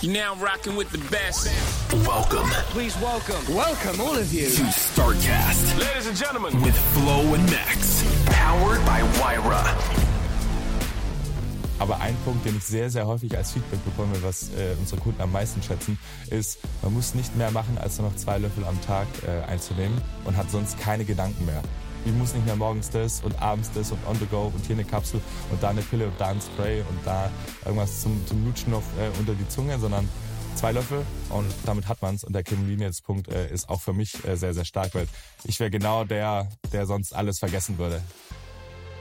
You're now rocking with the best. Welcome Please welcome. Welcome, all of you. to StarCast Ladies and gentlemen. with Flo and Max. Powered by Wyra. Aber ein Punkt, den ich sehr, sehr häufig als Feedback bekomme, was äh, unsere Kunden am meisten schätzen, ist, man muss nicht mehr machen, als nur noch zwei Löffel am Tag äh, einzunehmen und hat sonst keine Gedanken mehr. Ich muss nicht mehr morgens das und abends das und on the go und hier eine Kapsel und da eine Pille und da ein Spray und da irgendwas zum, zum Lutschen noch äh, unter die Zunge, sondern zwei Löffel und damit hat man's. Und der Convenience-Punkt äh, ist auch für mich äh, sehr, sehr stark, weil ich wäre genau der, der sonst alles vergessen würde.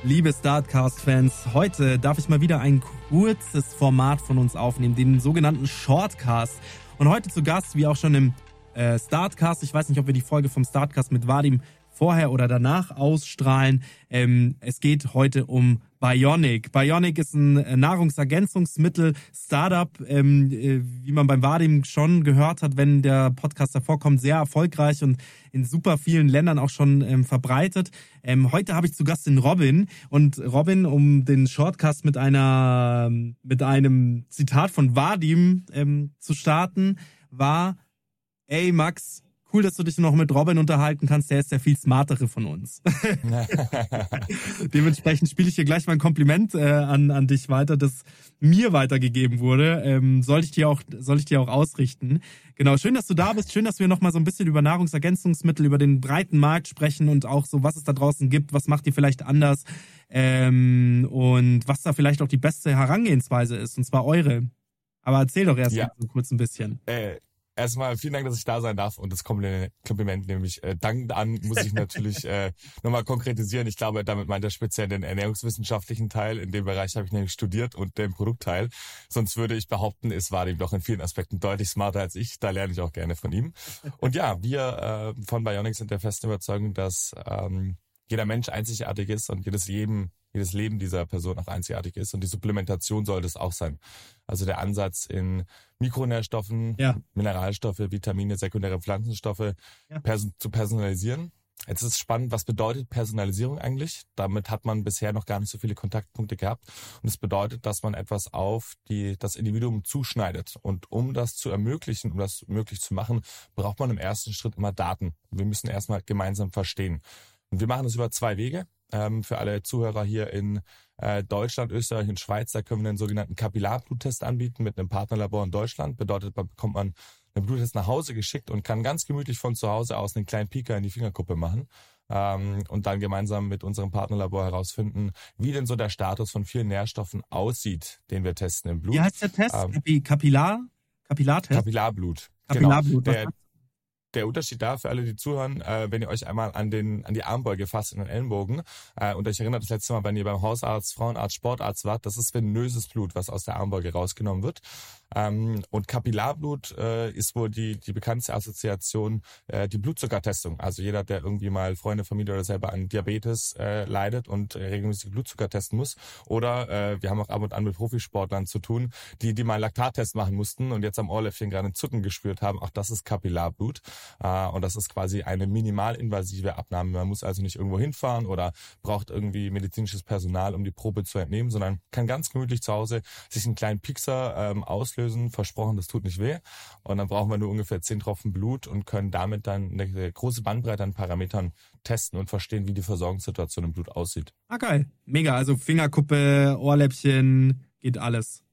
Liebe Startcast-Fans, heute darf ich mal wieder ein kurzes Format von uns aufnehmen, den sogenannten Shortcast. Und heute zu Gast, wie auch schon im äh, Startcast, ich weiß nicht, ob wir die Folge vom Startcast mit Vadim vorher oder danach ausstrahlen. Ähm, es geht heute um Bionic. Bionic ist ein äh, Nahrungsergänzungsmittel, Startup, ähm, äh, wie man beim Vadim schon gehört hat, wenn der Podcast davor kommt, sehr erfolgreich und in super vielen Ländern auch schon ähm, verbreitet. Ähm, heute habe ich zu Gast den Robin und Robin, um den Shortcast mit einer mit einem Zitat von Vadim ähm, zu starten, war: Ey Max, cool, dass du dich noch mit Robin unterhalten kannst. Der ist der viel smartere von uns. Dementsprechend spiele ich hier gleich mal ein Kompliment äh, an, an dich weiter, das mir weitergegeben wurde. Ähm, soll ich dir auch soll ich dir auch ausrichten. Genau, schön, dass du da bist. Schön, dass wir noch mal so ein bisschen über Nahrungsergänzungsmittel, über den breiten Markt sprechen und auch so, was es da draußen gibt, was macht ihr vielleicht anders ähm, und was da vielleicht auch die beste Herangehensweise ist, und zwar eure. Aber erzähl doch erst Ja. mal so kurz ein bisschen. Äh, erstmal vielen Dank, dass ich da sein darf und das Kompliment, nämlich äh, dankend an, muss ich natürlich äh, nochmal konkretisieren. Ich glaube, damit meint er speziell den ernährungswissenschaftlichen Teil. In dem Bereich habe ich nämlich studiert und den Produktteil. Sonst würde ich behaupten, es war ihm doch in vielen Aspekten deutlich smarter als ich. Da lerne ich auch gerne von ihm. Und ja, wir äh, von Bionics sind der festen Überzeugung, dass ähm, jeder Mensch einzigartig ist und jedes Leben jedes Leben dieser Person auch einzigartig ist. Und die Supplementation soll das auch sein. Also der Ansatz in Mikronährstoffen, ja. Mineralstoffe, Vitamine, sekundäre Pflanzenstoffe ja. pers zu personalisieren. Jetzt ist es spannend, was bedeutet Personalisierung eigentlich? Damit hat man bisher noch gar nicht so viele Kontaktpunkte gehabt. Und es bedeutet, dass man etwas auf die, das Individuum zuschneidet. Und um das zu ermöglichen, um das möglich zu machen, braucht man im ersten Schritt immer Daten. Wir müssen erstmal gemeinsam verstehen. Und wir machen das über zwei Wege. Ähm, für alle Zuhörer hier in äh, Deutschland, Österreich und Schweiz, da können wir einen sogenannten Kapillarbluttest anbieten mit einem Partnerlabor in Deutschland. Bedeutet, man bekommt man einen Bluttest nach Hause geschickt und kann ganz gemütlich von zu Hause aus einen kleinen Pieker in die Fingerkuppe machen. Ähm, und dann gemeinsam mit unserem Partnerlabor herausfinden, wie denn so der Status von vielen Nährstoffen aussieht, den wir testen im Blut. Wie heißt der Test? Ähm, Kapillar? Kapillartest? Kapillarblut. Kapillarblut. Genau. Der, der Unterschied da für alle, die zuhören, äh, wenn ihr euch einmal an den an die Armbeuge fasst in den Ellenbogen äh, und euch erinnert das letzte Mal, wenn ihr beim Hausarzt, Frauenarzt, Sportarzt wart, das ist venöses Blut, was aus der Armbeuge rausgenommen wird. Ähm, und Kapillarblut äh, ist wohl die, die bekannteste Assoziation, äh, die Blutzuckertestung. Also jeder, der irgendwie mal Freunde, Familie oder selber an Diabetes äh, leidet und äh, regelmäßig Blutzucker testen muss. Oder äh, wir haben auch ab und an mit Profisportlern zu tun, die, die mal einen Laktattest machen mussten und jetzt am Ohrläppchen gerade einen Zucken gespürt haben. Auch das ist Kapillarblut. Äh, und das ist quasi eine minimalinvasive Abnahme. Man muss also nicht irgendwo hinfahren oder braucht irgendwie medizinisches Personal, um die Probe zu entnehmen, sondern kann ganz gemütlich zu Hause sich einen kleinen Pixer ähm, auslösen auslösen, versprochen, das tut nicht weh. Und dann brauchen wir nur ungefähr zehn Tropfen Blut und können damit dann eine große Bandbreite an Parametern testen und verstehen, wie die Versorgungssituation im Blut aussieht. Ah, geil. Mega. Also Fingerkuppe, Ohrläppchen, geht alles.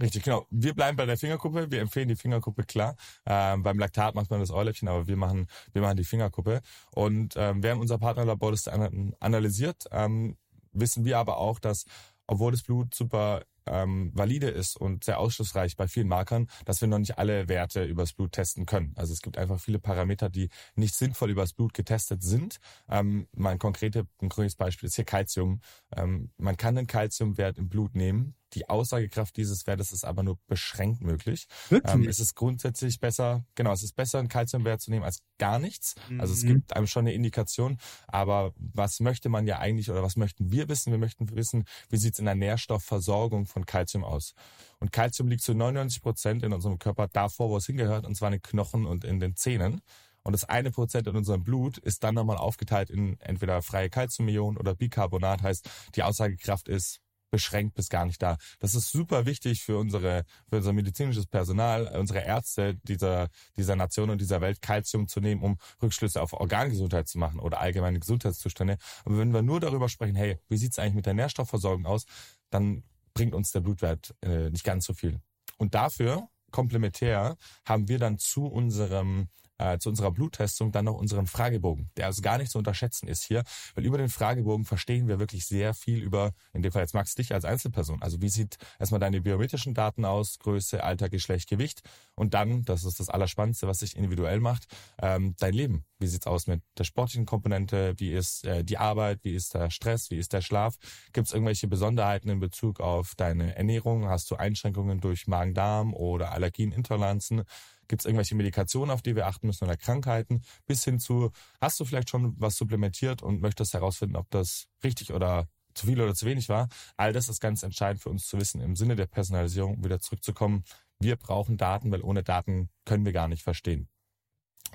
Richtig, genau. Wir bleiben bei der Fingerkuppe. Wir empfehlen die Fingerkuppe klar. Ähm, beim Laktat macht man das Ohrläppchen, aber wir machen, wir machen die Fingerkuppe. Und ähm, während unser Partnerlabor das analysiert, ähm, wissen wir aber auch, dass obwohl das Blut super ähm, valide ist und sehr ausschlussreich bei vielen Markern, dass wir noch nicht alle Werte übers Blut testen können. Also es gibt einfach viele Parameter, die nicht sinnvoll übers Blut getestet sind. Ähm, mein, konkrete, ein konkretes Beispiel ist hier Calcium. Ähm, man kann den Calciumwert im Blut nehmen, die Aussagekraft dieses Wertes ist aber nur beschränkt möglich. Wirklich? Ähm, es ist grundsätzlich besser, genau, es ist besser, einen Kalziumwert zu nehmen als gar nichts. Mhm. Also es mhm. gibt einem schon eine Indikation. Aber was möchte man ja eigentlich oder was möchten wir wissen? Wir möchten wissen, wie sieht es in der Nährstoffversorgung von Kalzium aus? Und Kalzium liegt zu 99 Prozent in unserem Körper davor, wo es hingehört, und zwar in den Knochen und in den Zähnen. Und das eine Prozent in unserem Blut ist dann nochmal aufgeteilt in entweder freie Calciumionen oder Bicarbonat. Heißt, die Aussagekraft ist beschränkt bis gar nicht da. Das ist super wichtig für unsere, für unser medizinisches Personal, unsere Ärzte dieser, dieser Nation und dieser Welt, Kalzium zu nehmen, um Rückschlüsse auf Organgesundheit zu machen oder allgemeine Gesundheitszustände. Aber wenn wir nur darüber sprechen, hey, wie sieht's eigentlich mit der Nährstoffversorgung aus, dann bringt uns der Blutwert äh, nicht ganz so viel. Und dafür komplementär haben wir dann zu unserem äh, zu unserer Bluttestung dann noch unseren Fragebogen, der also gar nicht zu unterschätzen ist hier, weil über den Fragebogen verstehen wir wirklich sehr viel über, in dem Fall jetzt Max, dich als Einzelperson. Also wie sieht erstmal deine biometrischen Daten aus, Größe, Alter, Geschlecht, Gewicht und dann, das ist das Allerspannendste, was sich individuell macht, ähm, dein Leben. Wie sieht's aus mit der sportlichen Komponente? Wie ist äh, die Arbeit? Wie ist der Stress? Wie ist der Schlaf? Gibt es irgendwelche Besonderheiten in Bezug auf deine Ernährung? Hast du Einschränkungen durch Magen-Darm oder Allergien, Intoleranzen? Gibt es irgendwelche Medikationen, auf die wir achten müssen oder Krankheiten? Bis hin zu, hast du vielleicht schon was supplementiert und möchtest herausfinden, ob das richtig oder zu viel oder zu wenig war? All das ist ganz entscheidend für uns zu wissen, im Sinne der Personalisierung wieder zurückzukommen. Wir brauchen Daten, weil ohne Daten können wir gar nicht verstehen.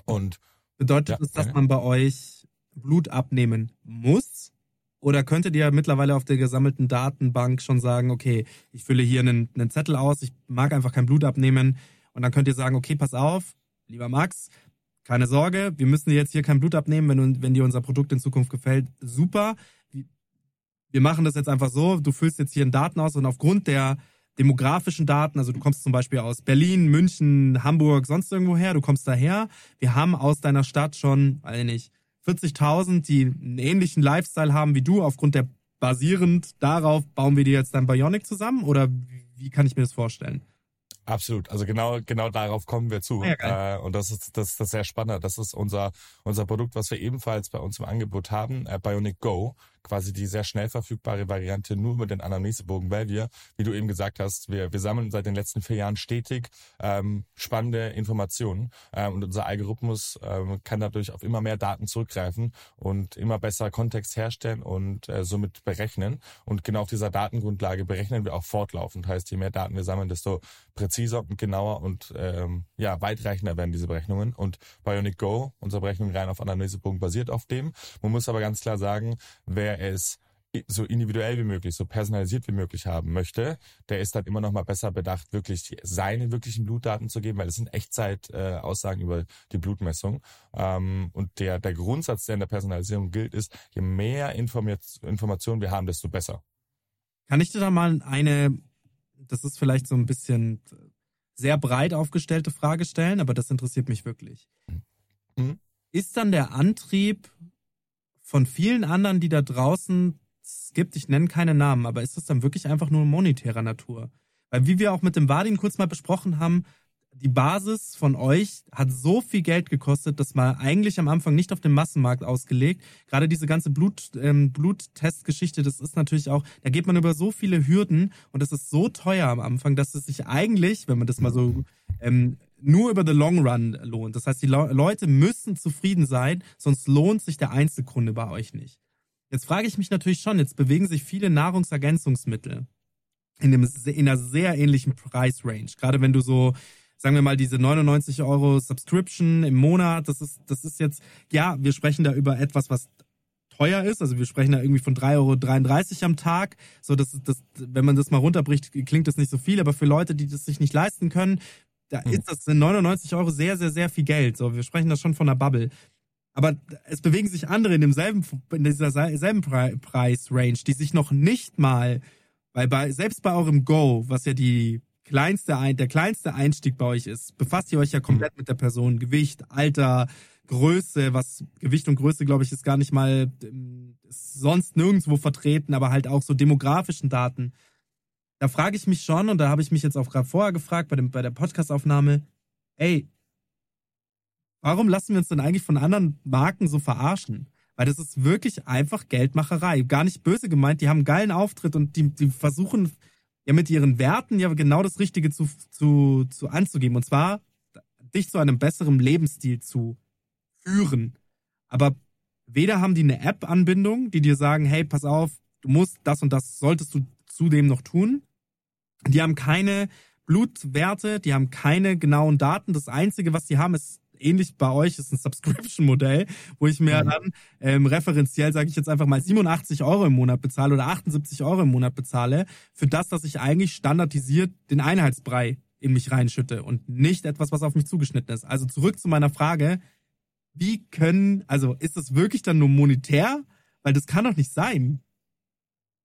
Und bedeutet ja, das, dass man bei euch Blut abnehmen muss? Oder könntet ihr mittlerweile auf der gesammelten Datenbank schon sagen, okay, ich fülle hier einen, einen Zettel aus, ich mag einfach kein Blut abnehmen, und dann könnt ihr sagen, okay, pass auf, lieber Max, keine Sorge, wir müssen dir jetzt hier kein Blut abnehmen, wenn, wenn dir unser Produkt in Zukunft gefällt. Super. Wir machen das jetzt einfach so, du füllst jetzt hier einen Daten aus und aufgrund der demografischen Daten, also du kommst zum Beispiel aus Berlin, München, Hamburg, sonst irgendwo her, du kommst daher. Wir haben aus deiner Stadt schon, weiß nicht, 40.000, die einen ähnlichen Lifestyle haben wie du, aufgrund der basierend darauf bauen wir dir jetzt dein Bionic zusammen oder wie kann ich mir das vorstellen? Absolut. Also genau, genau darauf kommen wir zu. Ja, äh, und das ist, das, das ist sehr spannend. Das ist unser, unser Produkt, was wir ebenfalls bei uns im Angebot haben, äh, Bionic Go. Quasi die sehr schnell verfügbare Variante nur mit den Anamnesebogen, weil wir, wie du eben gesagt hast, wir, wir sammeln seit den letzten vier Jahren stetig ähm, spannende Informationen. Ähm, und unser Algorithmus ähm, kann dadurch auf immer mehr Daten zurückgreifen und immer besser Kontext herstellen und äh, somit berechnen. Und genau auf dieser Datengrundlage berechnen wir auch fortlaufend. Heißt, je mehr Daten wir sammeln, desto präziser und genauer und ähm, ja weitreichender werden diese Berechnungen. Und Bionic Go, unsere Berechnung rein auf Analysepunkt basiert auf dem. Man muss aber ganz klar sagen, wer es so individuell wie möglich, so personalisiert wie möglich haben möchte, der ist dann immer noch mal besser bedacht, wirklich seine wirklichen Blutdaten zu geben, weil es sind Echtzeit-Aussagen äh, über die Blutmessung. Ähm, und der, der Grundsatz, der in der Personalisierung gilt, ist, je mehr Informationen wir haben, desto besser. Kann ich dir da mal eine, das ist vielleicht so ein bisschen sehr breit aufgestellte Frage stellen, aber das interessiert mich wirklich. Mhm. Ist dann der Antrieb von vielen anderen, die da draußen es gibt, ich nenne keine Namen, aber ist das dann wirklich einfach nur monetärer Natur? Weil wie wir auch mit dem Vadim kurz mal besprochen haben, die Basis von euch hat so viel Geld gekostet, das war eigentlich am Anfang nicht auf dem Massenmarkt ausgelegt. Gerade diese ganze Blut, ähm, Bluttestgeschichte, das ist natürlich auch, da geht man über so viele Hürden und das ist so teuer am Anfang, dass es sich eigentlich, wenn man das mal so ähm, nur über the long run lohnt. Das heißt, die Le Leute müssen zufrieden sein, sonst lohnt sich der Einzelkunde bei euch nicht. Jetzt frage ich mich natürlich schon, jetzt bewegen sich viele Nahrungsergänzungsmittel in, einem, in einer sehr ähnlichen Preisrange. Gerade wenn du so, sagen wir mal, diese 99 Euro Subscription im Monat, das ist, das ist jetzt, ja, wir sprechen da über etwas, was teuer ist. Also wir sprechen da irgendwie von 3,33 Euro am Tag. So, das, das, wenn man das mal runterbricht, klingt das nicht so viel, aber für Leute, die das sich nicht leisten können, da hm. ist das sind 99 Euro sehr, sehr, sehr viel Geld. So, wir sprechen da schon von einer Bubble. Aber es bewegen sich andere in demselben, in dieser selben Preisrange, die sich noch nicht mal, weil bei, selbst bei eurem Go, was ja die kleinste, der kleinste Einstieg bei euch ist, befasst ihr euch ja komplett mit der Person, Gewicht, Alter, Größe, was Gewicht und Größe, glaube ich, ist gar nicht mal ähm, sonst nirgendwo vertreten, aber halt auch so demografischen Daten. Da frage ich mich schon, und da habe ich mich jetzt auch gerade vorher gefragt bei, dem, bei der Podcastaufnahme, ey, Warum lassen wir uns denn eigentlich von anderen Marken so verarschen? Weil das ist wirklich einfach Geldmacherei. Gar nicht böse gemeint, die haben einen geilen Auftritt und die, die versuchen ja mit ihren Werten ja genau das Richtige zu, zu, zu anzugeben. Und zwar dich zu einem besseren Lebensstil zu führen. Aber weder haben die eine App-Anbindung, die dir sagen, hey, pass auf, du musst das und das solltest du zudem noch tun. Die haben keine Blutwerte, die haben keine genauen Daten. Das Einzige, was die haben, ist ähnlich bei euch ist ein Subscription-Modell, wo ich mir dann ähm, referenziell, sage ich jetzt einfach mal, 87 Euro im Monat bezahle oder 78 Euro im Monat bezahle, für das, dass ich eigentlich standardisiert den Einheitsbrei in mich reinschütte und nicht etwas, was auf mich zugeschnitten ist. Also zurück zu meiner Frage, wie können, also ist das wirklich dann nur monetär? Weil das kann doch nicht sein.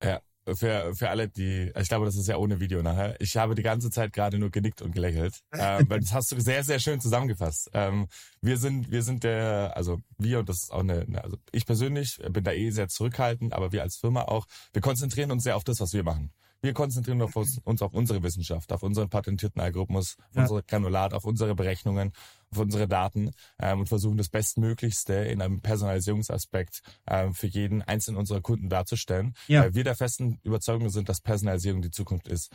Ja, für, für alle, die, ich glaube, das ist ja ohne Video nachher. Ich habe die ganze Zeit gerade nur genickt und gelächelt. ähm, weil das hast du sehr, sehr schön zusammengefasst. Ähm, wir sind, wir sind der, also wir und das ist auch eine, also ich persönlich bin da eh sehr zurückhaltend, aber wir als Firma auch, wir konzentrieren uns sehr auf das, was wir machen. Wir konzentrieren uns, uns auf unsere Wissenschaft, auf unseren patentierten Algorithmus, auf ja. unsere Granulat, auf unsere Berechnungen, auf unsere Daten ähm, und versuchen das Bestmöglichste in einem Personalisierungsaspekt ähm, für jeden einzelnen unserer Kunden darzustellen. Ja. Weil wir der festen Überzeugung sind, dass Personalisierung die Zukunft ist.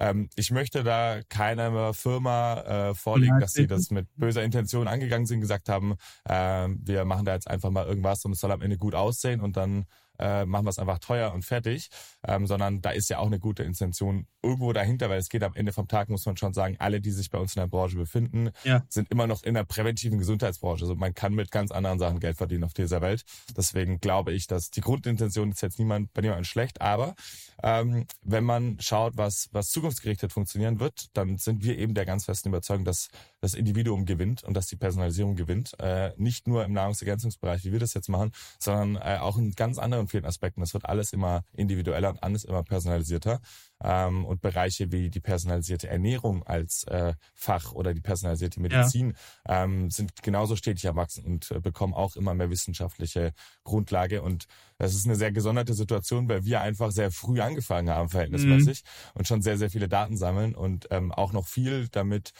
Ähm, ich möchte da keiner Firma äh, vorlegen, dass sie das mit böser Intention angegangen sind, gesagt haben, äh, wir machen da jetzt einfach mal irgendwas und es soll am Ende gut aussehen und dann äh, machen wir es einfach teuer und fertig, ähm, sondern da ist ja auch eine gute Intention irgendwo dahinter, weil es geht am Ende vom Tag, muss man schon sagen, alle, die sich bei uns in der Branche befinden, ja. sind immer noch in der präventiven Gesundheitsbranche. Also man kann mit ganz anderen Sachen Geld verdienen auf dieser Welt. Deswegen glaube ich, dass die Grundintention ist jetzt niemand bei niemandem schlecht, aber ähm, wenn man schaut, was, was zukunftsgerichtet funktionieren wird, dann sind wir eben der ganz festen Überzeugung, dass das Individuum gewinnt und dass die Personalisierung gewinnt. Äh, nicht nur im Nahrungsergänzungsbereich, wie wir das jetzt machen, sondern äh, auch in ganz anderen und vielen Aspekten. Das wird alles immer individueller und alles immer personalisierter. Ähm, und Bereiche wie die personalisierte Ernährung als äh, Fach oder die personalisierte Medizin ja. ähm, sind genauso stetig erwachsen und äh, bekommen auch immer mehr wissenschaftliche Grundlage. Und das ist eine sehr gesonderte Situation, weil wir einfach sehr früh angefangen haben, verhältnismäßig, mhm. und schon sehr, sehr viele Daten sammeln und ähm, auch noch viel damit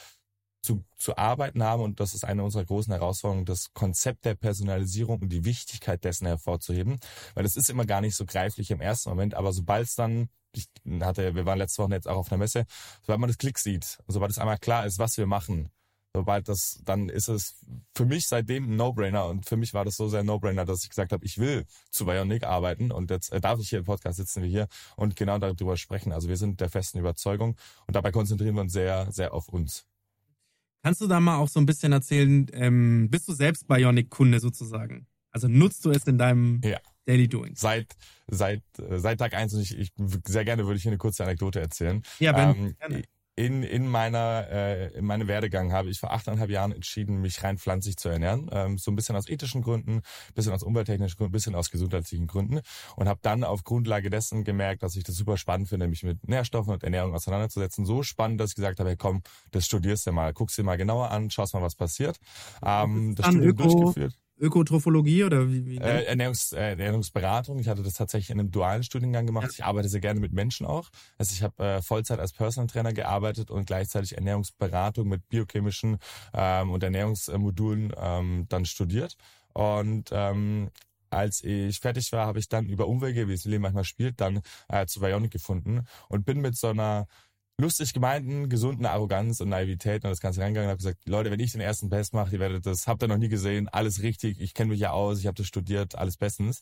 zu, zu arbeiten haben. Und das ist eine unserer großen Herausforderungen, das Konzept der Personalisierung und die Wichtigkeit dessen hervorzuheben. Weil es ist immer gar nicht so greiflich im ersten Moment, aber sobald es dann ich hatte, wir waren letzte Woche jetzt auch auf einer Messe, sobald man das Klick sieht, sobald es einmal klar ist, was wir machen, sobald das, dann ist es für mich seitdem ein No-Brainer und für mich war das so sehr ein No-Brainer, dass ich gesagt habe, ich will zu Bionic arbeiten und jetzt äh, darf ich hier im Podcast sitzen wie hier und genau darüber sprechen. Also wir sind der festen Überzeugung und dabei konzentrieren wir uns sehr, sehr auf uns. Kannst du da mal auch so ein bisschen erzählen, ähm, bist du selbst Bionic-Kunde sozusagen? Also nutzt du es in deinem ja. Daily Doing? Seit, seit, äh, seit Tag eins und ich, ich sehr gerne würde ich hier eine kurze Anekdote erzählen. Ja, ben, ähm, gerne in, in meiner äh, in meinem Werdegang habe ich vor achteinhalb Jahren entschieden, mich rein pflanzlich zu ernähren. Ähm, so ein bisschen aus ethischen Gründen, bisschen aus umwelttechnischen Gründen, bisschen aus gesundheitlichen Gründen. Und habe dann auf Grundlage dessen gemerkt, dass ich das super spannend finde, mich mit Nährstoffen und Ernährung auseinanderzusetzen. So spannend, dass ich gesagt habe, hey, komm, das studierst du mal, guckst dir mal genauer an, schaust mal, was passiert. Ähm, das Studium durchgeführt. Ökotrophologie oder wie? wie äh, Ernährungs, äh, Ernährungsberatung. Ich hatte das tatsächlich in einem dualen Studiengang gemacht. Ja. Ich arbeite sehr gerne mit Menschen auch. Also ich habe äh, Vollzeit als Personal Trainer gearbeitet und gleichzeitig Ernährungsberatung mit biochemischen ähm, und Ernährungsmodulen ähm, dann studiert. Und ähm, als ich fertig war, habe ich dann über Umwege, wie es Leben manchmal spielt, dann äh, zu Bionic gefunden und bin mit so einer lustig gemeinten, gesunden Arroganz und Naivität und das Ganze reingegangen und habe gesagt, Leute, wenn ich den ersten Best mache, ihr werdet das, habt ihr noch nie gesehen, alles richtig, ich kenne mich ja aus, ich habe das studiert, alles bestens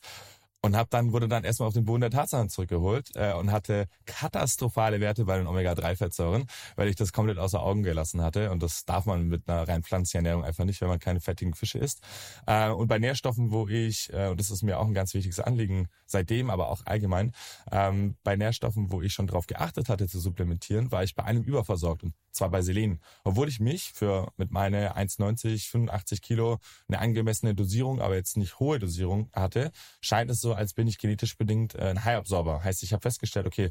und hab dann wurde dann erstmal auf den Boden der Tatsachen zurückgeholt äh, und hatte katastrophale Werte bei den Omega-3-Fettsäuren, weil ich das komplett außer Augen gelassen hatte und das darf man mit einer rein pflanzlichen Ernährung einfach nicht, wenn man keine fettigen Fische isst. Äh, und bei Nährstoffen, wo ich äh, und das ist mir auch ein ganz wichtiges Anliegen seitdem, aber auch allgemein, ähm, bei Nährstoffen, wo ich schon drauf geachtet hatte zu supplementieren, war ich bei einem überversorgt und zwar bei Selen. Obwohl ich mich für mit meine 1,90, 85 Kilo eine angemessene Dosierung, aber jetzt nicht hohe Dosierung hatte, scheint es so, als bin ich genetisch bedingt äh, ein High-Absorber. Heißt, ich habe festgestellt, okay,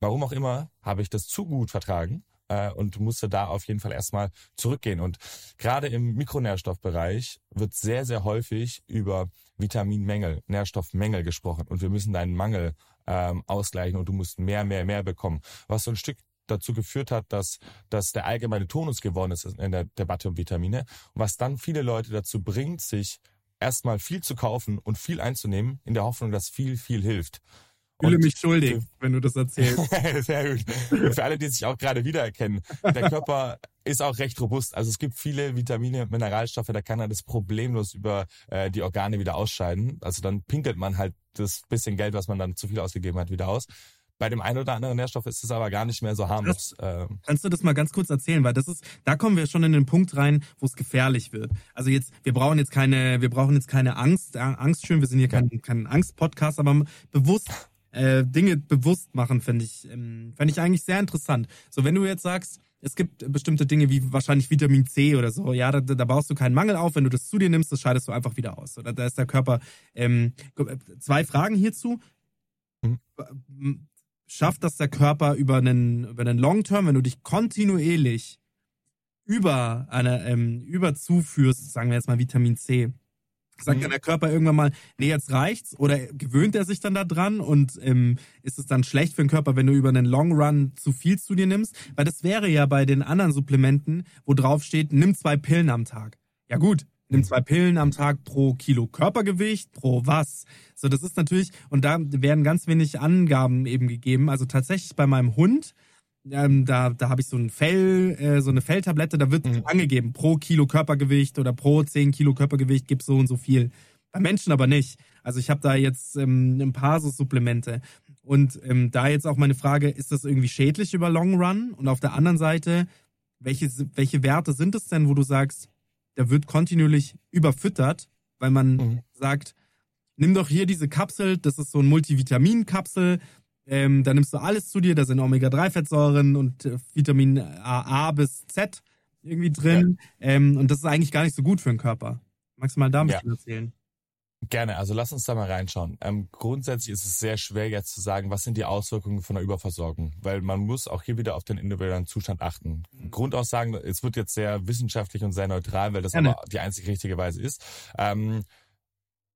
warum auch immer, habe ich das zu gut vertragen äh, und musste da auf jeden Fall erstmal zurückgehen. Und gerade im Mikronährstoffbereich wird sehr, sehr häufig über Vitaminmängel, Nährstoffmängel gesprochen und wir müssen deinen Mangel ähm, ausgleichen und du musst mehr, mehr, mehr bekommen. Was so ein Stück dazu geführt hat, dass, dass der allgemeine Tonus geworden ist in der Debatte um Vitamine. Was dann viele Leute dazu bringt, sich erstmal viel zu kaufen und viel einzunehmen, in der Hoffnung, dass viel, viel hilft. Ich fühle mich schuldig, wenn du das erzählst. Sehr gut. Und für alle, die sich auch gerade wiedererkennen, der Körper ist auch recht robust. Also es gibt viele Vitamine und Mineralstoffe, da kann er das problemlos über äh, die Organe wieder ausscheiden. Also dann pinkelt man halt das bisschen Geld, was man dann zu viel ausgegeben hat, wieder aus. Bei dem einen oder anderen Nährstoff ist es aber gar nicht mehr so harmlos. Das, ähm. kannst du das mal ganz kurz erzählen, weil das ist, da kommen wir schon in den Punkt rein, wo es gefährlich wird. Also jetzt, wir brauchen jetzt keine, wir brauchen jetzt keine Angst, Angst schön, wir sind hier kein, kein Angst-Podcast, aber bewusst äh, Dinge bewusst machen, finde ich, ähm, finde ich eigentlich sehr interessant. So, wenn du jetzt sagst, es gibt bestimmte Dinge wie wahrscheinlich Vitamin C oder so, ja, da, da baust du keinen Mangel auf, wenn du das zu dir nimmst, das scheidest du einfach wieder aus. Oder da ist der Körper. Ähm, zwei Fragen hierzu. Mhm schafft das der Körper über einen, über einen Long Term, wenn du dich kontinuierlich über eine, ähm, über zuführst, sagen wir jetzt mal Vitamin C, sagt mhm. dann der Körper irgendwann mal, nee, jetzt reicht's, oder gewöhnt er sich dann da dran und ähm, ist es dann schlecht für den Körper, wenn du über einen Long Run zu viel zu dir nimmst? Weil das wäre ja bei den anderen Supplementen, wo drauf steht, nimm zwei Pillen am Tag. Ja gut, nimm zwei Pillen am Tag pro Kilo Körpergewicht, pro was. So, das ist natürlich, und da werden ganz wenig Angaben eben gegeben. Also tatsächlich bei meinem Hund, ähm, da, da habe ich so ein Fell, äh, so eine Felltablette, da wird mhm. angegeben, pro Kilo Körpergewicht oder pro 10 Kilo Körpergewicht gibt so und so viel. Bei Menschen aber nicht. Also ich habe da jetzt ähm, ein paar so Supplemente. Und ähm, da jetzt auch meine Frage, ist das irgendwie schädlich über Long Run? Und auf der anderen Seite, welche, welche Werte sind es denn, wo du sagst, der wird kontinuierlich überfüttert, weil man mhm. sagt, nimm doch hier diese Kapsel, das ist so ein Multivitamin-Kapsel, ähm, da nimmst du alles zu dir, da sind Omega-3-Fettsäuren und äh, Vitamin A, A, bis Z irgendwie drin. Ja. Ähm, und das ist eigentlich gar nicht so gut für den Körper. Magst du mal da bisschen ja. erzählen? Gerne, also lass uns da mal reinschauen. Ähm, grundsätzlich ist es sehr schwer jetzt zu sagen, was sind die Auswirkungen von der Überversorgung, weil man muss auch hier wieder auf den individuellen Zustand achten. Mhm. Grundaussagen, es wird jetzt sehr wissenschaftlich und sehr neutral, weil das Gerne. aber die einzig richtige Weise ist. Ähm,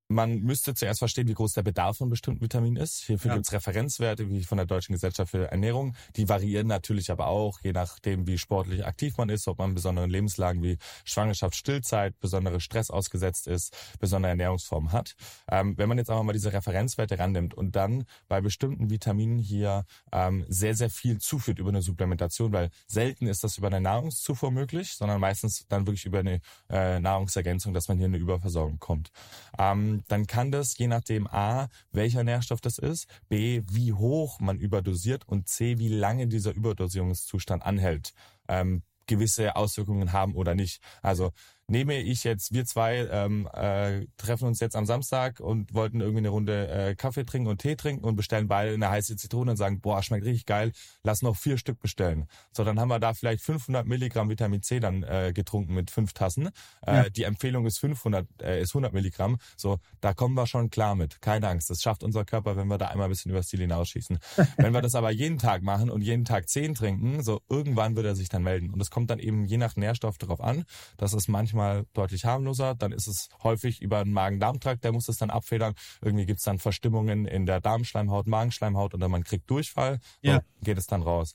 man müsste zuerst verstehen, wie groß der Bedarf von bestimmten Vitaminen ist. Hierfür Ja. gibt's Referenzwerte wie von der Deutschen Gesellschaft für Ernährung. Die variieren natürlich aber auch, je nachdem, wie sportlich aktiv man ist, ob man besonderen Lebenslagen wie Schwangerschaft, Stillzeit, besondere Stress ausgesetzt ist, besondere Ernährungsformen hat. Ähm, wenn man jetzt aber mal diese Referenzwerte rannimmt und dann bei bestimmten Vitaminen hier ähm, sehr, sehr viel zuführt über eine Supplementation, weil selten ist das über eine Nahrungszufuhr möglich, sondern meistens dann wirklich über eine äh, Nahrungsergänzung, dass man hier in eine Überversorgung kommt. Ähm, dann kann das je nachdem A, welcher Nährstoff das ist, B, wie hoch man überdosiert und C, wie lange dieser Überdosierungszustand anhält, ähm, gewisse Auswirkungen haben oder nicht. Also nehme ich jetzt, wir zwei ähm, äh, treffen uns jetzt am Samstag und wollten irgendwie eine Runde äh, Kaffee trinken und Tee trinken und bestellen beide eine heiße Zitrone und sagen, boah, schmeckt richtig geil, lass noch vier Stück bestellen. So, dann haben wir da vielleicht 500 Milligramm Vitamin C dann äh, getrunken mit fünf Tassen. Äh, Ja. Die Empfehlung ist 500, äh, ist 100 Milligramm. So, da kommen wir schon klar mit. Keine Angst, das schafft unser Körper, wenn wir da einmal ein bisschen übers Ziel hinausschießen. wenn wir das aber jeden Tag machen und jeden Tag 10 trinken, so irgendwann wird er sich dann melden. Und es kommt dann eben je nach Nährstoff darauf an. Das ist manchmal deutlich harmloser. Dann ist es häufig über den Magen-Darm-Trakt, der muss es dann abfedern. Irgendwie gibt's dann Verstimmungen in der Darmschleimhaut, Magenschleimhaut oder man kriegt Durchfall. Ja. geht es dann raus.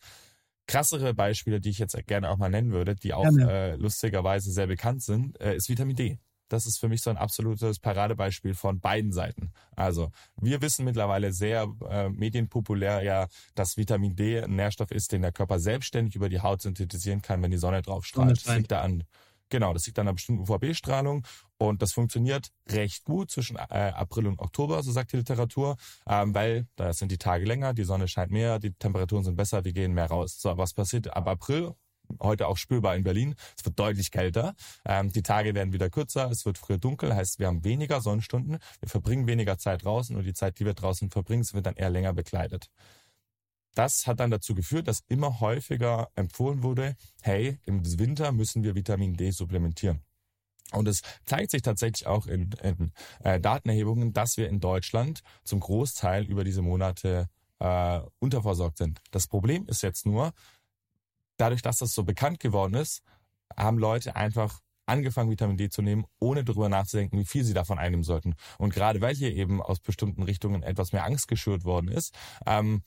Krassere Beispiele, die ich jetzt gerne auch mal nennen würde, die auch Gerne. äh, lustigerweise sehr bekannt sind, äh, ist Vitamin D. Das ist für mich so ein absolutes Paradebeispiel von beiden Seiten. Also wir wissen mittlerweile sehr äh, medienpopulär ja, dass Vitamin D ein Nährstoff ist, den der Körper selbstständig über die Haut synthetisieren kann, wenn die Sonne drauf strahlt. Das liegt da an, genau, das liegt an einer bestimmten UVB-Strahlung und das funktioniert recht gut zwischen äh, April und Oktober, so sagt die Literatur, ähm, weil da sind die Tage länger, die Sonne scheint mehr, die Temperaturen sind besser, wir gehen mehr raus. So, was passiert ab April? Heute auch spürbar in Berlin. Es wird deutlich kälter. Ähm, die Tage werden wieder kürzer. Es wird früher dunkel. Heißt, wir haben weniger Sonnenstunden. Wir verbringen weniger Zeit draußen und die Zeit, die wir draußen verbringen, wird dann eher länger bekleidet. Das hat dann dazu geführt, dass immer häufiger empfohlen wurde, hey, im Winter müssen wir Vitamin D supplementieren. Und es zeigt sich tatsächlich auch in, in äh, Datenerhebungen, dass wir in Deutschland zum Großteil über diese Monate äh, unterversorgt sind. Das Problem ist jetzt nur, dadurch, dass das so bekannt geworden ist, haben Leute einfach angefangen, Vitamin D zu nehmen, ohne darüber nachzudenken, wie viel sie davon einnehmen sollten. Und gerade weil hier eben aus bestimmten Richtungen etwas mehr Angst geschürt worden ist, ähm,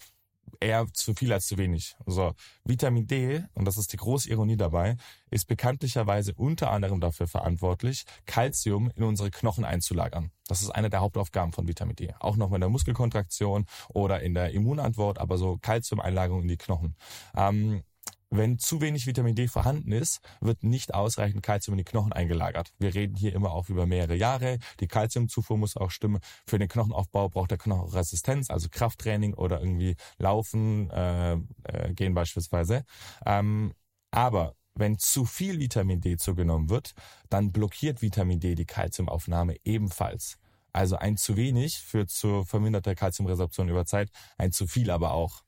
eher zu viel als zu wenig. So, Vitamin D, und das ist die große Ironie dabei, ist bekanntlicherweise unter anderem dafür verantwortlich, Calcium in unsere Knochen einzulagern. Das ist eine der Hauptaufgaben von Vitamin D. Auch noch in der Muskelkontraktion oder in der Immunantwort, aber so Calcium-Einlagerung in die Knochen. Ähm, wenn zu wenig Vitamin D vorhanden ist, wird nicht ausreichend Kalzium in die Knochen eingelagert. Wir reden hier immer auch über mehrere Jahre. Die Kalziumzufuhr muss auch stimmen. Für den Knochenaufbau braucht der Knochen Resistenz, also Krafttraining oder irgendwie Laufen äh, äh, gehen beispielsweise. Ähm, aber wenn zu viel Vitamin D zugenommen wird, dann blockiert Vitamin D die Kalziumaufnahme ebenfalls. Also ein zu wenig führt zu verminderter Kalziumresorption über Zeit, ein zu viel aber auch.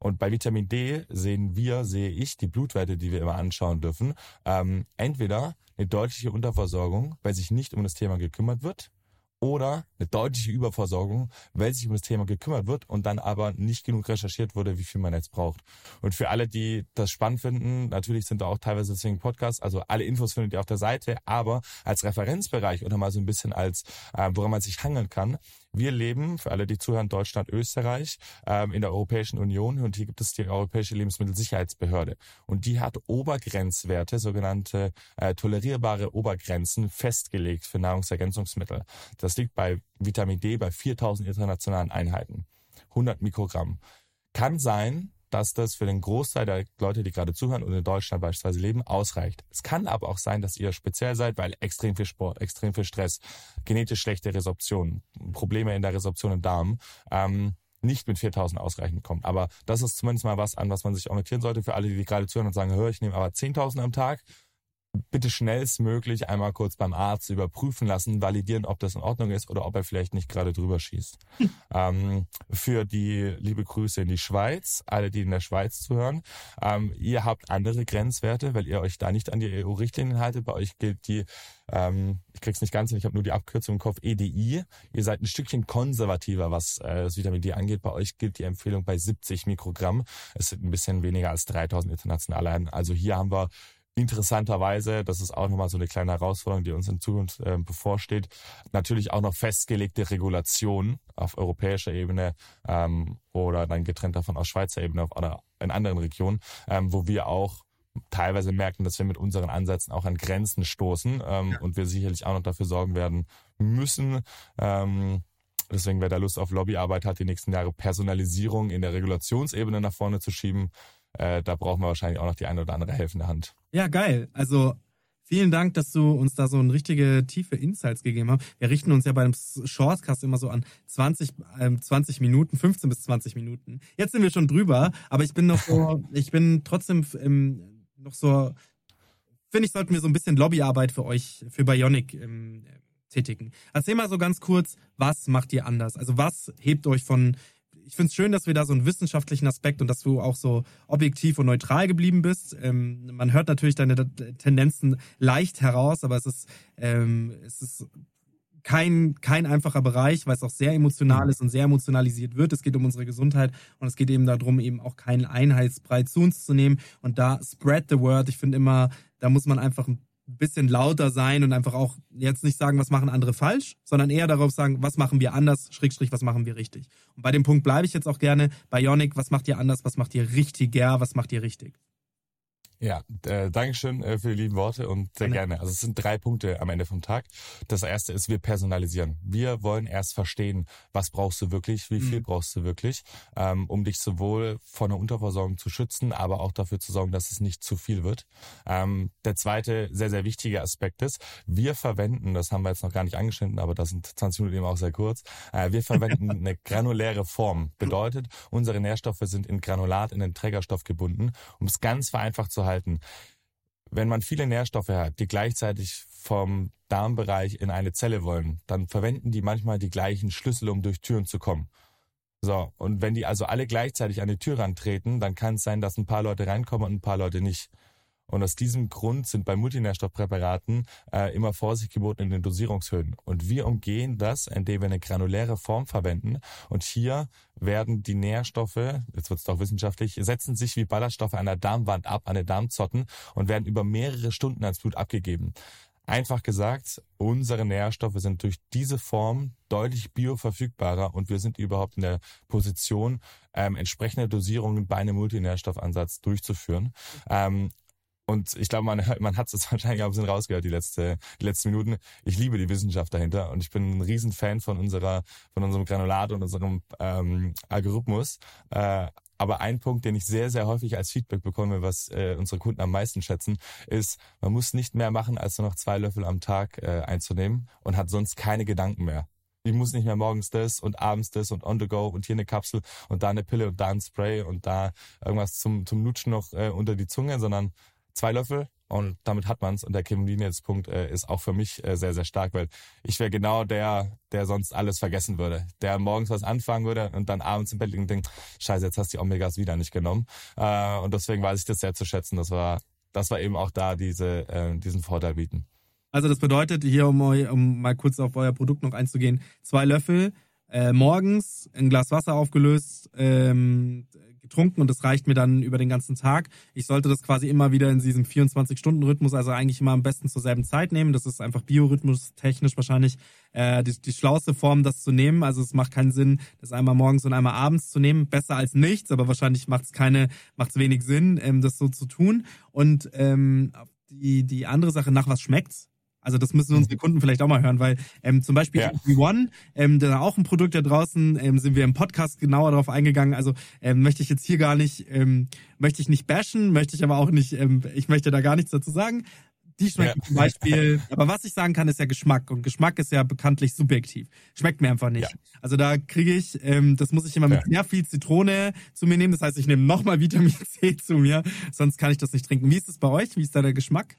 Und bei Vitamin D sehen wir, sehe ich, die Blutwerte, die wir immer anschauen dürfen, ähm, entweder eine deutliche Unterversorgung, weil sich nicht um das Thema gekümmert wird, oder eine deutliche Überversorgung, weil sich um das Thema gekümmert wird und dann aber nicht genug recherchiert wurde, wie viel man jetzt braucht. Und für alle, die das spannend finden, natürlich sind da auch teilweise deswegen Podcasts, also alle Infos findet ihr auf der Seite, aber als Referenzbereich oder mal so ein bisschen als, äh, woran man sich hangeln kann, wir leben, für alle, die zuhören, Deutschland, Österreich, ähm, in der Europäischen Union und hier gibt es die Europäische Lebensmittelsicherheitsbehörde. Und die hat Obergrenzwerte, sogenannte äh, tolerierbare Obergrenzen, festgelegt für Nahrungsergänzungsmittel. Das liegt bei Vitamin D bei 4000 internationalen Einheiten. 100 Mikrogramm. Kann sein, dass das für den Großteil der Leute, die gerade zuhören und in Deutschland beispielsweise leben, ausreicht. Es kann aber auch sein, dass ihr speziell seid, weil extrem viel Sport, extrem viel Stress, genetisch schlechte Resorption, Probleme in der Resorption im Darm, ähm, nicht mit 4000 ausreichend kommt. Aber das ist zumindest mal was, an was man sich orientieren sollte für alle, die gerade zuhören und sagen, hör, ich nehme aber 10.000 am Tag. Bitte schnellstmöglich einmal kurz beim Arzt überprüfen lassen, validieren, ob das in Ordnung ist oder ob er vielleicht nicht gerade drüber schießt. ähm, für die liebe Grüße in die Schweiz, alle, die in der Schweiz zuhören. Ähm, ihr habt andere Grenzwerte, weil ihr euch da nicht an die EU-Richtlinien haltet. Bei euch gilt die, ähm, ich krieg's nicht ganz hin, ich habe nur die Abkürzung im Kopf, EDI. Ihr seid ein Stückchen konservativer, was äh, das Vitamin D angeht. Bei euch gilt die Empfehlung bei 70 Mikrogramm. Es sind ein bisschen weniger als 3000 international. Also hier haben wir interessanterweise, das ist auch nochmal so eine kleine Herausforderung, die uns in Zukunft äh, bevorsteht, natürlich auch noch festgelegte Regulationen auf europäischer Ebene ähm, oder dann getrennt davon aus Schweizer Ebene oder in anderen Regionen, ähm, wo wir auch teilweise merken, dass wir mit unseren Ansätzen auch an Grenzen stoßen ähm, und wir sicherlich auch noch dafür sorgen werden müssen, ähm, Deswegen, wer da Lust auf Lobbyarbeit hat, die nächsten Jahre Personalisierung in der Regulationsebene nach vorne zu schieben, äh, da brauchen wir wahrscheinlich auch noch die eine oder andere helfende Hand. Ja, geil. Also vielen Dank, dass du uns da so eine richtige tiefe Insights gegeben hast. Wir richten uns ja bei dem Shortcast immer so an 20, ähm, 20 Minuten, 15 bis 20 Minuten. Jetzt sind wir schon drüber, aber ich bin noch so, ich bin trotzdem ähm, noch so, finde ich, sollten wir so ein bisschen Lobbyarbeit für euch, für Bionic ähm, tätigen. Erzähl mal so ganz kurz, was macht ihr anders? Also was hebt euch von ich finde es schön, dass wir da so einen wissenschaftlichen Aspekt und dass du auch so objektiv und neutral geblieben bist. Ähm, man hört natürlich deine Tendenzen leicht heraus, aber es ist, ähm, es ist kein, kein einfacher Bereich, weil es auch sehr emotional ist und sehr emotionalisiert wird. Es geht um unsere Gesundheit und es geht eben darum, eben auch keinen Einheitsbrei zu uns zu nehmen. Und da spread the word. Ich finde immer, da muss man einfach ein bisschen lauter sein und einfach auch jetzt nicht sagen, was machen andere falsch, sondern eher darauf sagen, was machen wir anders, Schrägstrich, was machen wir richtig. Und bei dem Punkt bleibe ich jetzt auch gerne. Bionic, was macht ihr anders, was macht ihr richtiger, was macht ihr richtig? Ja, äh, Dankeschön äh, für die lieben Worte und sehr gerne. gerne. Also es sind drei Punkte am Ende vom Tag. Das erste ist, wir personalisieren. Wir wollen erst verstehen, was brauchst du wirklich, wie viel mhm. brauchst du wirklich, ähm, um dich sowohl vor einer Unterversorgung zu schützen, aber auch dafür zu sorgen, dass es nicht zu viel wird. Ähm, der zweite sehr, sehr wichtige Aspekt ist, wir verwenden, das haben wir jetzt noch gar nicht angeschnitten, aber das sind 20 Minuten eben auch sehr kurz, äh, wir verwenden eine granuläre Form. Bedeutet, unsere Nährstoffe sind in Granulat, in den Trägerstoff gebunden, um es ganz vereinfacht zu halten. Wenn man viele Nährstoffe hat, die gleichzeitig vom Darmbereich in eine Zelle wollen, dann verwenden die manchmal die gleichen Schlüssel, um durch Türen zu kommen. So, und wenn die also alle gleichzeitig an die Tür rantreten, dann kann es sein, dass ein paar Leute reinkommen und ein paar Leute nicht. Und aus diesem Grund sind bei Multinährstoffpräparaten äh, immer Vorsicht geboten in den Dosierungshöhen. Und wir umgehen das, indem wir eine granuläre Form verwenden. Und hier werden die Nährstoffe, jetzt wird es doch wissenschaftlich, setzen sich wie Ballaststoffe an der Darmwand ab, an den Darmzotten und werden über mehrere Stunden ans Blut abgegeben. Einfach gesagt, unsere Nährstoffe sind durch diese Form deutlich bioverfügbarer und wir sind überhaupt in der Position, ähm, entsprechende Dosierungen bei einem Multinährstoffansatz durchzuführen. Ähm, und ich glaube, man, man hat es wahrscheinlich auch ein bisschen rausgehört, die, letzte, die letzten Minuten. Ich liebe die Wissenschaft dahinter und ich bin ein Riesenfan von unserer, von unserem Granulat und unserem ähm, Algorithmus. Äh, aber ein Punkt, den ich sehr, sehr häufig als Feedback bekomme, was äh, unsere Kunden am meisten schätzen, ist, man muss nicht mehr machen, als nur noch zwei Löffel am Tag äh, einzunehmen und hat sonst keine Gedanken mehr. Ich muss nicht mehr morgens das und abends das und on the go und hier eine Kapsel und da eine Pille und da ein Spray und da irgendwas zum, zum Lutschen noch äh, unter die Zunge, sondern zwei Löffel und damit hat man's. Und der Convenience-Punkt äh, ist auch für mich äh, sehr, sehr stark, weil ich wäre genau der, der sonst alles vergessen würde. Der morgens was anfangen würde und dann abends im Bett liegen und denkt, scheiße, jetzt hast du die Omegas wieder nicht genommen. Äh, und deswegen weiß ich das sehr zu schätzen. Das war, das war eben auch da diese, äh, diesen Vorteil bieten. Also das bedeutet, hier um, um mal kurz auf euer Produkt noch einzugehen, zwei Löffel, äh, morgens ein Glas Wasser aufgelöst, ähm, getrunken und das reicht mir dann über den ganzen Tag. Ich sollte das quasi immer wieder in diesem 24-Stunden-Rhythmus, also eigentlich immer am besten zur selben Zeit nehmen. Das ist einfach biorhythmus technisch wahrscheinlich äh, die, die schlauste Form, das zu nehmen. Also es macht keinen Sinn, das einmal morgens und einmal abends zu nehmen. Besser als nichts, aber wahrscheinlich macht es keine, macht es wenig Sinn, ähm, das so zu tun. Und ähm, die, die andere Sache, nach was schmeckt's? Also das müssen unsere mhm. Kunden vielleicht auch mal hören, weil ähm, zum Beispiel ja. One, ähm, da auch ein Produkt da draußen, ähm, sind wir im Podcast genauer darauf eingegangen. Also ähm, möchte ich jetzt hier gar nicht, ähm, möchte ich nicht bashen, möchte ich aber auch nicht, ähm, ich möchte da gar nichts dazu sagen. Die schmecken ja. zum Beispiel, aber was ich sagen kann, ist ja Geschmack und Geschmack ist ja bekanntlich subjektiv. Schmeckt mir einfach nicht. Ja. Also da kriege ich, ähm, das muss ich immer mit sehr viel Zitrone zu mir nehmen. Das heißt, ich nehme nochmal Vitamin C zu mir, sonst kann ich das nicht trinken. Wie ist es bei euch? Wie ist da der Geschmack?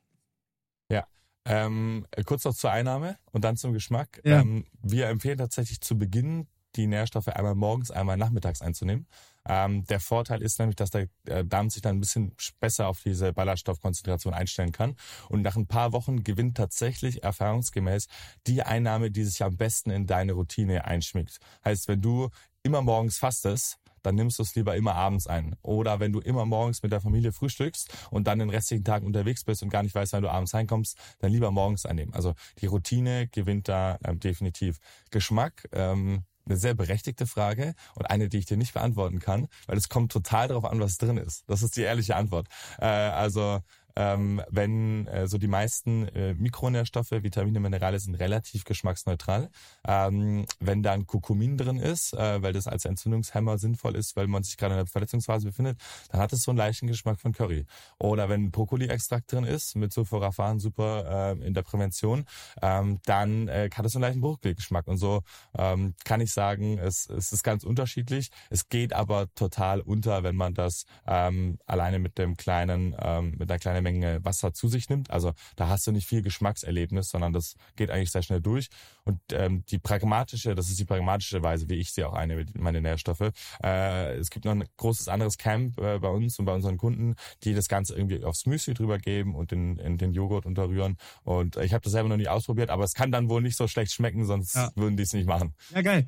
Ja. Ähm, kurz noch zur Einnahme und dann zum Geschmack. Ja. Ähm, wir empfehlen tatsächlich zu Beginn die Nährstoffe einmal morgens, einmal nachmittags einzunehmen. Ähm, der Vorteil ist nämlich, dass der äh, Darm sich dann ein bisschen besser auf diese Ballaststoffkonzentration einstellen kann. Und nach ein paar Wochen gewinnt tatsächlich erfahrungsgemäß die Einnahme, die sich am besten in deine Routine einschmiegt. Heißt, wenn du immer morgens fastest, dann nimmst du es lieber immer abends ein. Oder wenn du immer morgens mit der Familie frühstückst und dann den restlichen Tag unterwegs bist und gar nicht weißt, wann du abends heimkommst, dann lieber morgens einnehmen. Also die Routine gewinnt da ähm, definitiv. Geschmack, ähm, eine sehr berechtigte Frage und eine, die ich dir nicht beantworten kann, weil es kommt total darauf an, was drin ist. Das ist die ehrliche Antwort. Äh, also ähm, wenn äh, so die meisten äh, Mikronährstoffe, Vitamine, Minerale sind relativ geschmacksneutral. Ähm, wenn da Kurkumin drin ist, äh, weil das als Entzündungshemmer sinnvoll ist, weil man sich gerade in der Verletzungsphase befindet, dann hat es so einen leichten Geschmack von Curry. Oder wenn Brokkoli-Extrakt drin ist, mit Sulforaphan super äh, in der Prävention, ähm, dann äh, hat es so einen leichten Brokkoli-Geschmack. Und so ähm, kann ich sagen, es, es ist ganz unterschiedlich. Es geht aber total unter, wenn man das ähm, alleine mit dem kleinen, ähm, mit einer kleinen Menge Wasser zu sich nimmt. Also da hast du nicht viel Geschmackserlebnis, sondern das geht eigentlich sehr schnell durch. Und ähm, die pragmatische, das ist die pragmatische Weise, wie ich sie auch einnehme, meine Nährstoffe. Äh, es gibt noch ein großes anderes Camp äh, bei uns und bei unseren Kunden, die das Ganze irgendwie aufs Müsli drüber geben und in, in den Joghurt unterrühren. Und ich habe das selber noch nie ausprobiert, aber es kann dann wohl nicht so schlecht schmecken, sonst Ja. würden die es nicht machen. Ja, geil.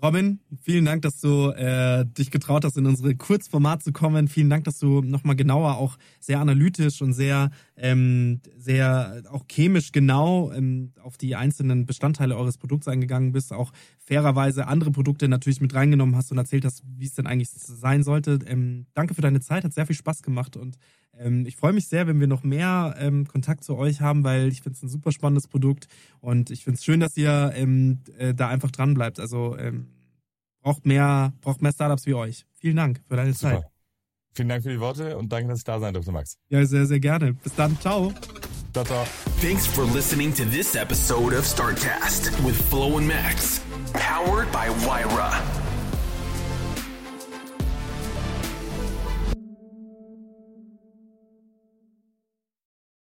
Robin, vielen Dank, dass du äh, dich getraut hast, in unsere Kurzformat zu kommen. Vielen Dank, dass du nochmal genauer, auch sehr analytisch und sehr, ähm, sehr auch chemisch genau ähm, auf die einzelnen Bestandteile eures Produkts eingegangen bist. Auch fairerweise andere Produkte natürlich mit reingenommen hast und erzählt hast, wie es denn eigentlich sein sollte. Ähm, danke für deine Zeit, hat sehr viel Spaß gemacht und ähm, ich freue mich sehr, wenn wir noch mehr ähm, Kontakt zu euch haben, weil ich finde es ein super spannendes Produkt und ich finde es schön, dass ihr ähm, äh, da einfach dran bleibt. Also ähm, braucht mehr, braucht mehr Startups wie euch. Vielen Dank für deine Zeit. Super. Vielen Dank für die Worte und danke, dass ich da sein durfte, Max. Ja, sehr, sehr gerne. Bis dann. Ciao. Ciao, ciao. Thanks for listening to this episode of Startcast with Flo and Max, powered by Wyra.